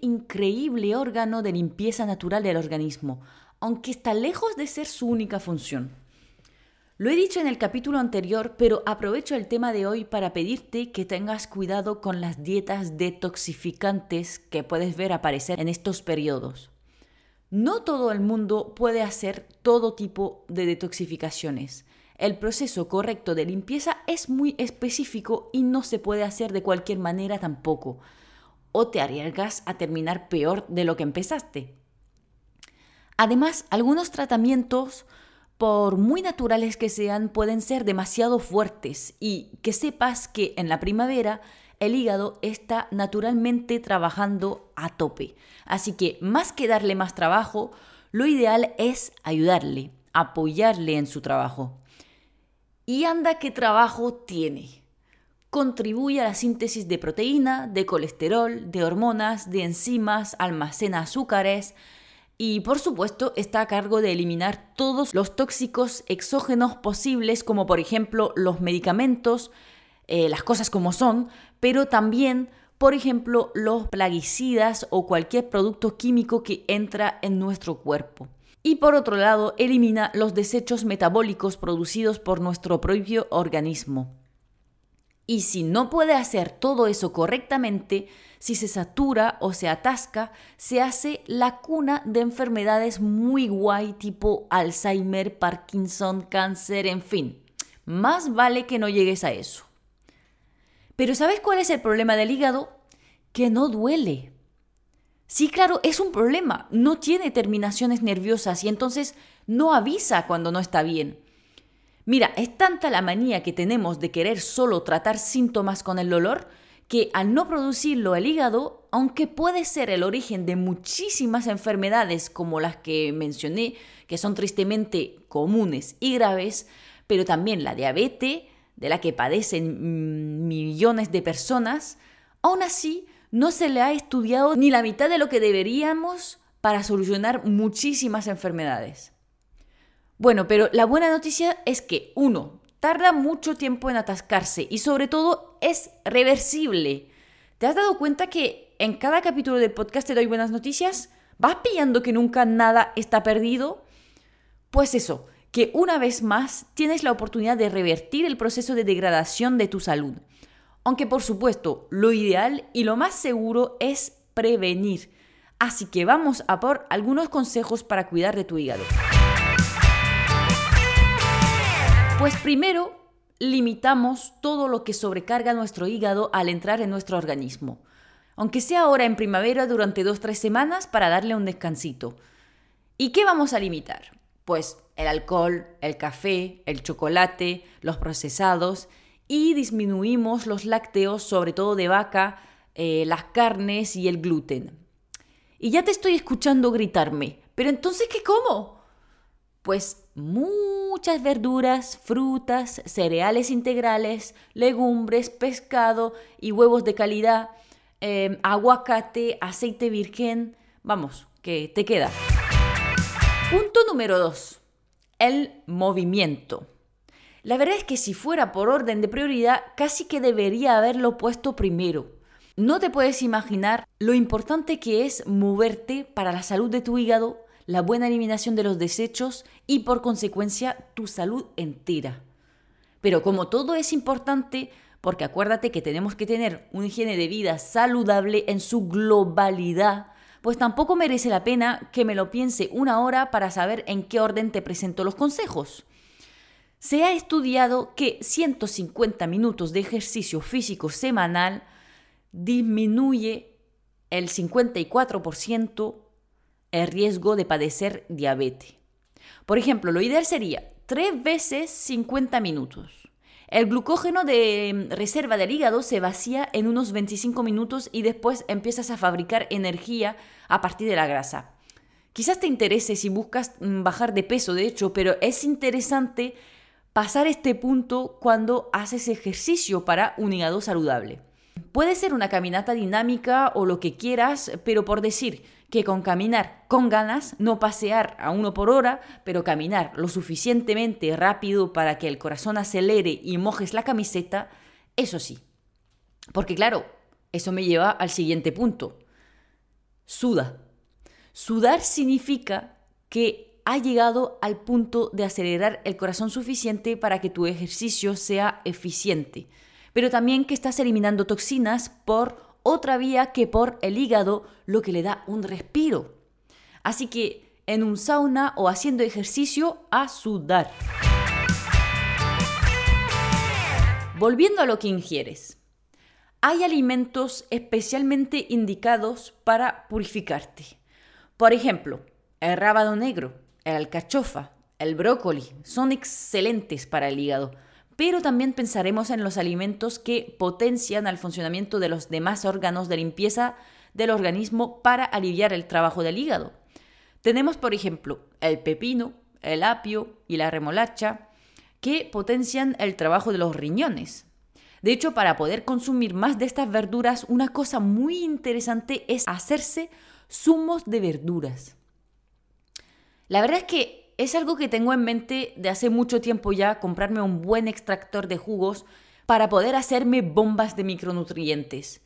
increíble órgano de limpieza natural del organismo, aunque está lejos de ser su única función. Lo he dicho en el capítulo anterior, pero aprovecho el tema de hoy para pedirte que tengas cuidado con las dietas detoxificantes que puedes ver aparecer en estos periodos. No todo el mundo puede hacer todo tipo de detoxificaciones. El proceso correcto de limpieza es muy específico y no se puede hacer de cualquier manera tampoco. O te arriesgas a terminar peor de lo que empezaste. Además, algunos tratamientos, por muy naturales que sean, pueden ser demasiado fuertes y que sepas que en la primavera el hígado está naturalmente trabajando a tope. Así que más que darle más trabajo, lo ideal es ayudarle, apoyarle en su trabajo. Y anda qué trabajo tiene. Contribuye a la síntesis de proteína, de colesterol, de hormonas, de enzimas, almacena azúcares y por supuesto está a cargo de eliminar todos los tóxicos exógenos posibles como por ejemplo los medicamentos, eh, las cosas como son, pero también por ejemplo los plaguicidas o cualquier producto químico que entra en nuestro cuerpo y por otro lado elimina los desechos metabólicos producidos por nuestro propio organismo. Y si no puede hacer todo eso correctamente, si se satura o se atasca, se hace la cuna de enfermedades muy guay tipo Alzheimer, Parkinson, cáncer, en fin. Más vale que no llegues a eso. Pero ¿sabes cuál es el problema del hígado? Que no duele. Sí, claro, es un problema. No tiene terminaciones nerviosas y entonces no avisa cuando no está bien. Mira, es tanta la manía que tenemos de querer solo tratar síntomas con el dolor que al no producirlo el hígado, aunque puede ser el origen de muchísimas enfermedades como las que mencioné, que son tristemente comunes y graves, pero también la diabetes, de la que padecen millones de personas, aún así no se le ha estudiado ni la mitad de lo que deberíamos para solucionar muchísimas enfermedades. Bueno, pero la buena noticia es que, uno, tarda mucho tiempo en atascarse y sobre todo es reversible. ¿Te has dado cuenta que en cada capítulo del podcast te doy buenas noticias? ¿Vas pillando que nunca nada está perdido? Pues eso, que una vez más tienes la oportunidad de revertir el proceso de degradación de tu salud. Aunque por supuesto, lo ideal y lo más seguro es prevenir. Así que vamos a por algunos consejos para cuidar de tu hígado. Pues primero, limitamos todo lo que sobrecarga nuestro hígado al entrar en nuestro organismo. Aunque sea ahora en primavera durante dos o tres semanas para darle un descansito. ¿Y qué vamos a limitar? Pues el alcohol, el café, el chocolate, los procesados y disminuimos los lácteos, sobre todo de vaca, eh, las carnes y el gluten. Y ya te estoy escuchando gritarme, pero entonces, ¿qué como? Pues muchas verduras, frutas, cereales integrales, legumbres, pescado y huevos de calidad, em, aguacate, aceite virgen. Vamos, que te queda. Punto número 2. El movimiento. La verdad es que si fuera por orden de prioridad, casi que debería haberlo puesto primero. No te puedes imaginar lo importante que es moverte para la salud de tu hígado, la buena eliminación de los desechos y por consecuencia tu salud entera. Pero como todo es importante, porque acuérdate que tenemos que tener una higiene de vida saludable en su globalidad, pues tampoco merece la pena que me lo piense una hora para saber en qué orden te presento los consejos. Se ha estudiado que 150 minutos de ejercicio físico semanal disminuye el 54% el riesgo de padecer diabetes. Por ejemplo, lo ideal sería 3 veces 50 minutos. El glucógeno de reserva del hígado se vacía en unos 25 minutos y después empiezas a fabricar energía a partir de la grasa. Quizás te interese si buscas mm, bajar de peso, de hecho, pero es interesante pasar este punto cuando haces ejercicio para un hígado saludable. Puede ser una caminata dinámica o lo que quieras, pero por decir que con caminar con ganas, no pasear a uno por hora, pero caminar lo suficientemente rápido para que el corazón acelere y mojes la camiseta, eso sí. Porque claro, eso me lleva al siguiente punto. Suda. Sudar significa que ha llegado al punto de acelerar el corazón suficiente para que tu ejercicio sea eficiente, pero también que estás eliminando toxinas por otra vía que por el hígado, lo que le da un respiro. Así que en un sauna o haciendo ejercicio a sudar. Volviendo a lo que ingieres. Hay alimentos especialmente indicados para purificarte. Por ejemplo, el rábano negro, el alcachofa, el brócoli son excelentes para el hígado, pero también pensaremos en los alimentos que potencian el funcionamiento de los demás órganos de limpieza del organismo para aliviar el trabajo del hígado. Tenemos, por ejemplo, el pepino, el apio y la remolacha, que potencian el trabajo de los riñones. De hecho, para poder consumir más de estas verduras, una cosa muy interesante es hacerse zumos de verduras. La verdad es que es algo que tengo en mente de hace mucho tiempo ya, comprarme un buen extractor de jugos para poder hacerme bombas de micronutrientes.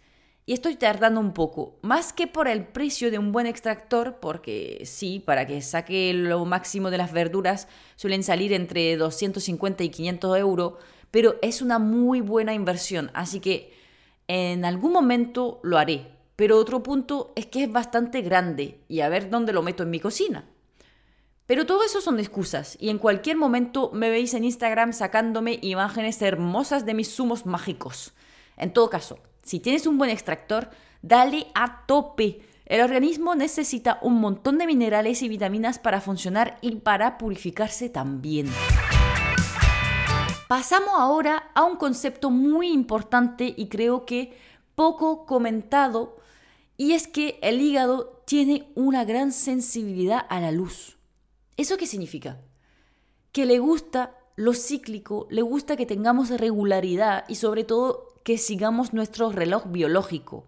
Y estoy tardando un poco, más que por el precio de un buen extractor, porque sí, para que saque lo máximo de las verduras suelen salir entre 250 y 500 euros, pero es una muy buena inversión, así que en algún momento lo haré. Pero otro punto es que es bastante grande y a ver dónde lo meto en mi cocina. Pero todo eso son excusas y en cualquier momento me veis en Instagram sacándome imágenes hermosas de mis zumos mágicos. En todo caso, si tienes un buen extractor, dale a tope. El organismo necesita un montón de minerales y vitaminas para funcionar y para purificarse también. Pasamos ahora a un concepto muy importante y creo que poco comentado y es que el hígado tiene una gran sensibilidad a la luz. ¿Eso qué significa? Que le gusta lo cíclico, le gusta que tengamos regularidad y sobre todo que sigamos nuestro reloj biológico.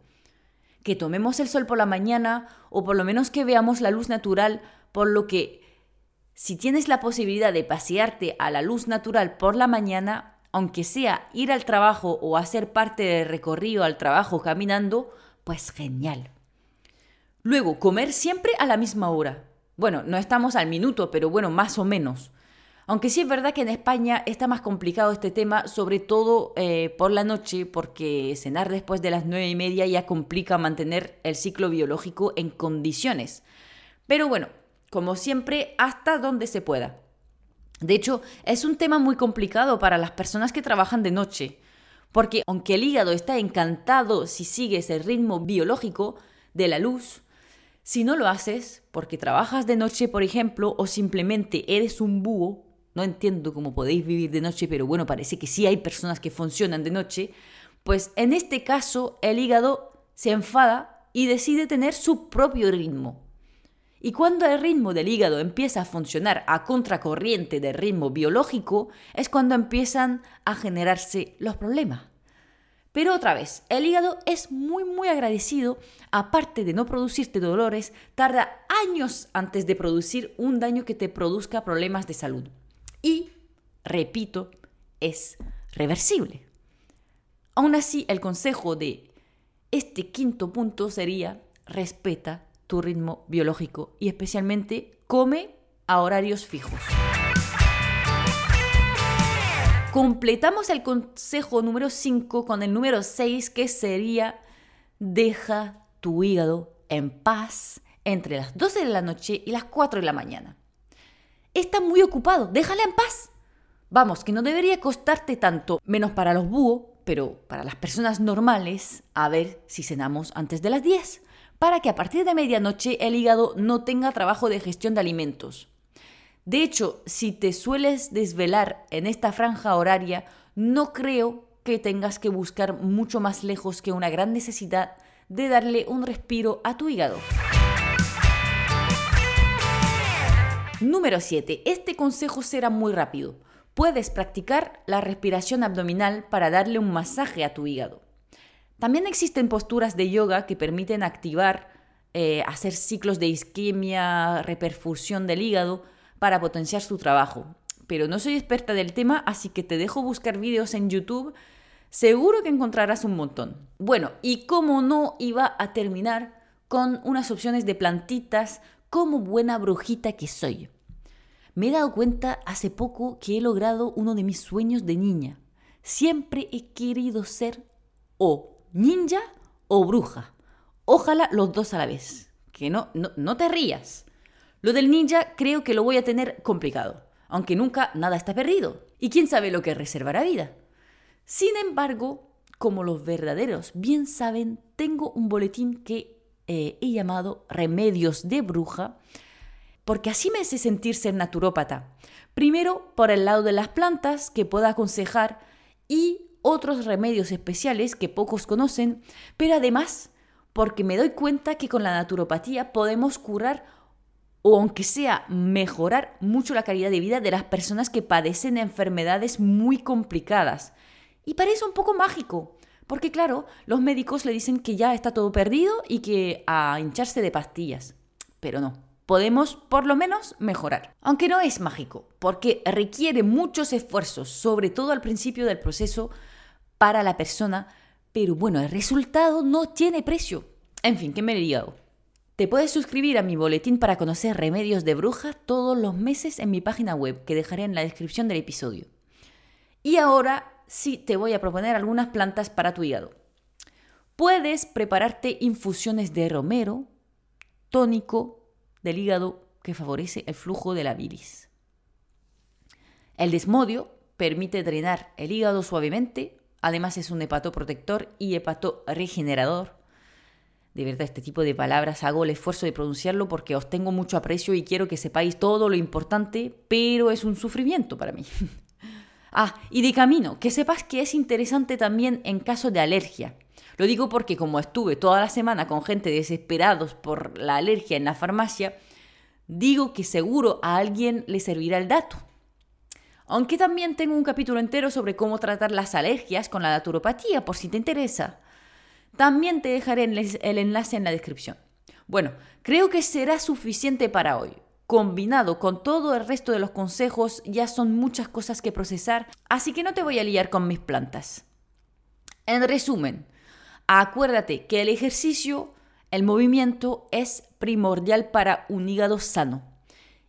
Que tomemos el sol por la mañana o por lo menos que veamos la luz natural, por lo que si tienes la posibilidad de pasearte a la luz natural por la mañana, aunque sea ir al trabajo o hacer parte del recorrido al trabajo caminando, pues genial. Luego, comer siempre a la misma hora. Bueno, no estamos al minuto, pero bueno, más o menos. Aunque sí es verdad que en España está más complicado este tema, sobre todo eh, por la noche, porque cenar después de las nueve y media ya complica mantener el ciclo biológico en condiciones. Pero bueno, como siempre, hasta donde se pueda. De hecho, es un tema muy complicado para las personas que trabajan de noche, porque aunque el hígado está encantado si sigues el ritmo biológico de la luz, si no lo haces porque trabajas de noche, por ejemplo, o simplemente eres un búho, no entiendo cómo podéis vivir de noche, pero bueno, parece que sí hay personas que funcionan de noche, pues en este caso el hígado se enfada y decide tener su propio ritmo. Y cuando el ritmo del hígado empieza a funcionar a contracorriente del ritmo biológico, es cuando empiezan a generarse los problemas. Pero otra vez, el hígado es muy muy agradecido, aparte de no producirte dolores, tarda años antes de producir un daño que te produzca problemas de salud. Y, repito, es reversible. Aún así, el consejo de este quinto punto sería respeta tu ritmo biológico y especialmente come a horarios fijos. Completamos el consejo número 5 con el número 6 que sería deja tu hígado en paz entre las 12 de la noche y las 4 de la mañana. Está muy ocupado, déjala en paz. Vamos, que no debería costarte tanto, menos para los búhos, pero para las personas normales, a ver si cenamos antes de las 10 para que a partir de medianoche el hígado no tenga trabajo de gestión de alimentos. De hecho, si te sueles desvelar en esta franja horaria, no creo que tengas que buscar mucho más lejos que una gran necesidad de darle un respiro a tu hígado. Número 7. Este consejo será muy rápido. Puedes practicar la respiración abdominal para darle un masaje a tu hígado. También existen posturas de yoga que permiten activar, eh, hacer ciclos de isquemia, reperfusión del hígado para potenciar su trabajo. Pero no soy experta del tema, así que te dejo buscar vídeos en YouTube. Seguro que encontrarás un montón. Bueno, y cómo no iba a terminar con unas opciones de plantitas como buena brujita que soy. Me he dado cuenta hace poco que he logrado uno de mis sueños de niña. Siempre he querido ser o ninja o bruja. Ojalá los dos a la vez. Que no, no, no te rías. Lo del ninja creo que lo voy a tener complicado, aunque nunca nada está perdido. Y quién sabe lo que reservará vida. Sin embargo, como los verdaderos bien saben, tengo un boletín que eh, he llamado remedios de bruja, porque así me hace sentir ser naturópata. Primero, por el lado de las plantas que puedo aconsejar y otros remedios especiales que pocos conocen, pero además porque me doy cuenta que con la naturopatía podemos curar o aunque sea mejorar mucho la calidad de vida de las personas que padecen enfermedades muy complicadas. Y parece un poco mágico, porque claro, los médicos le dicen que ya está todo perdido y que a hincharse de pastillas. Pero no, podemos por lo menos mejorar. Aunque no es mágico, porque requiere muchos esfuerzos, sobre todo al principio del proceso, para la persona, pero bueno, el resultado no tiene precio. En fin, ¿qué me he liado? Te puedes suscribir a mi boletín para conocer remedios de brujas todos los meses en mi página web, que dejaré en la descripción del episodio. Y ahora sí te voy a proponer algunas plantas para tu hígado. Puedes prepararte infusiones de romero, tónico del hígado que favorece el flujo de la bilis. El desmodio permite drenar el hígado suavemente, además es un hepatoprotector y hepatoregenerador. De verdad, este tipo de palabras hago el esfuerzo de pronunciarlo porque os tengo mucho aprecio y quiero que sepáis todo lo importante, pero es un sufrimiento para mí. Ah, y de camino, que sepas que es interesante también en caso de alergia. Lo digo porque como estuve toda la semana con gente desesperados por la alergia en la farmacia, digo que seguro a alguien le servirá el dato. Aunque también tengo un capítulo entero sobre cómo tratar las alergias con la naturopatía, por si te interesa. También te dejaré el enlace en la descripción. Bueno, creo que será suficiente para hoy combinado con todo el resto de los consejos, ya son muchas cosas que procesar, así que no te voy a liar con mis plantas. En resumen, acuérdate que el ejercicio, el movimiento es primordial para un hígado sano.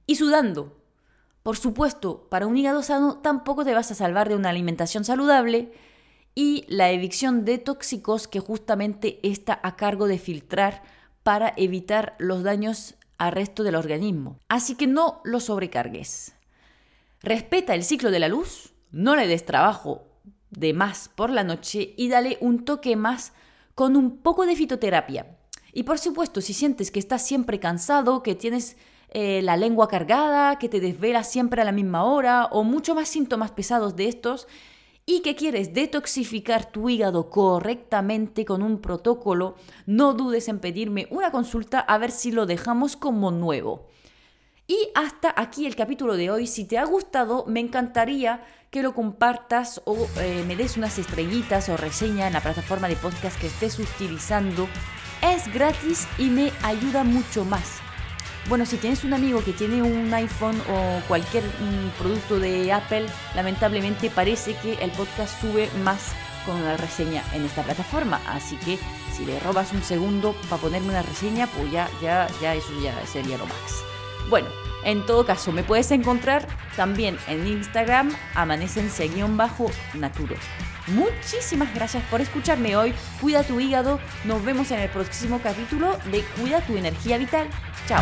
Y sudando. Por supuesto, para un hígado sano tampoco te vas a salvar de una alimentación saludable y la evicción de tóxicos que justamente está a cargo de filtrar para evitar los daños al resto del organismo. Así que no lo sobrecargues. Respeta el ciclo de la luz, no le des trabajo de más por la noche y dale un toque más con un poco de fitoterapia. Y por supuesto, si sientes que estás siempre cansado, que tienes eh, la lengua cargada, que te desvelas siempre a la misma hora o mucho más síntomas pesados de estos, y que quieres detoxificar tu hígado correctamente con un protocolo, no dudes en pedirme una consulta a ver si lo dejamos como nuevo. Y hasta aquí el capítulo de hoy. Si te ha gustado, me encantaría que lo compartas o eh, me des unas estrellitas o reseña en la plataforma de podcast que estés utilizando. Es gratis y me ayuda mucho más. Bueno, si tienes un amigo que tiene un iPhone o cualquier mm, producto de Apple, lamentablemente parece que el podcast sube más con una reseña en esta plataforma. Así que si le robas un segundo para ponerme una reseña, pues ya, ya, ya eso ya sería lo más. Bueno, en todo caso, me puedes encontrar también en Instagram, amanecencia-naturo. Muchísimas gracias por escucharme hoy. Cuida tu hígado. Nos vemos en el próximo capítulo de Cuida tu energía vital. Chao.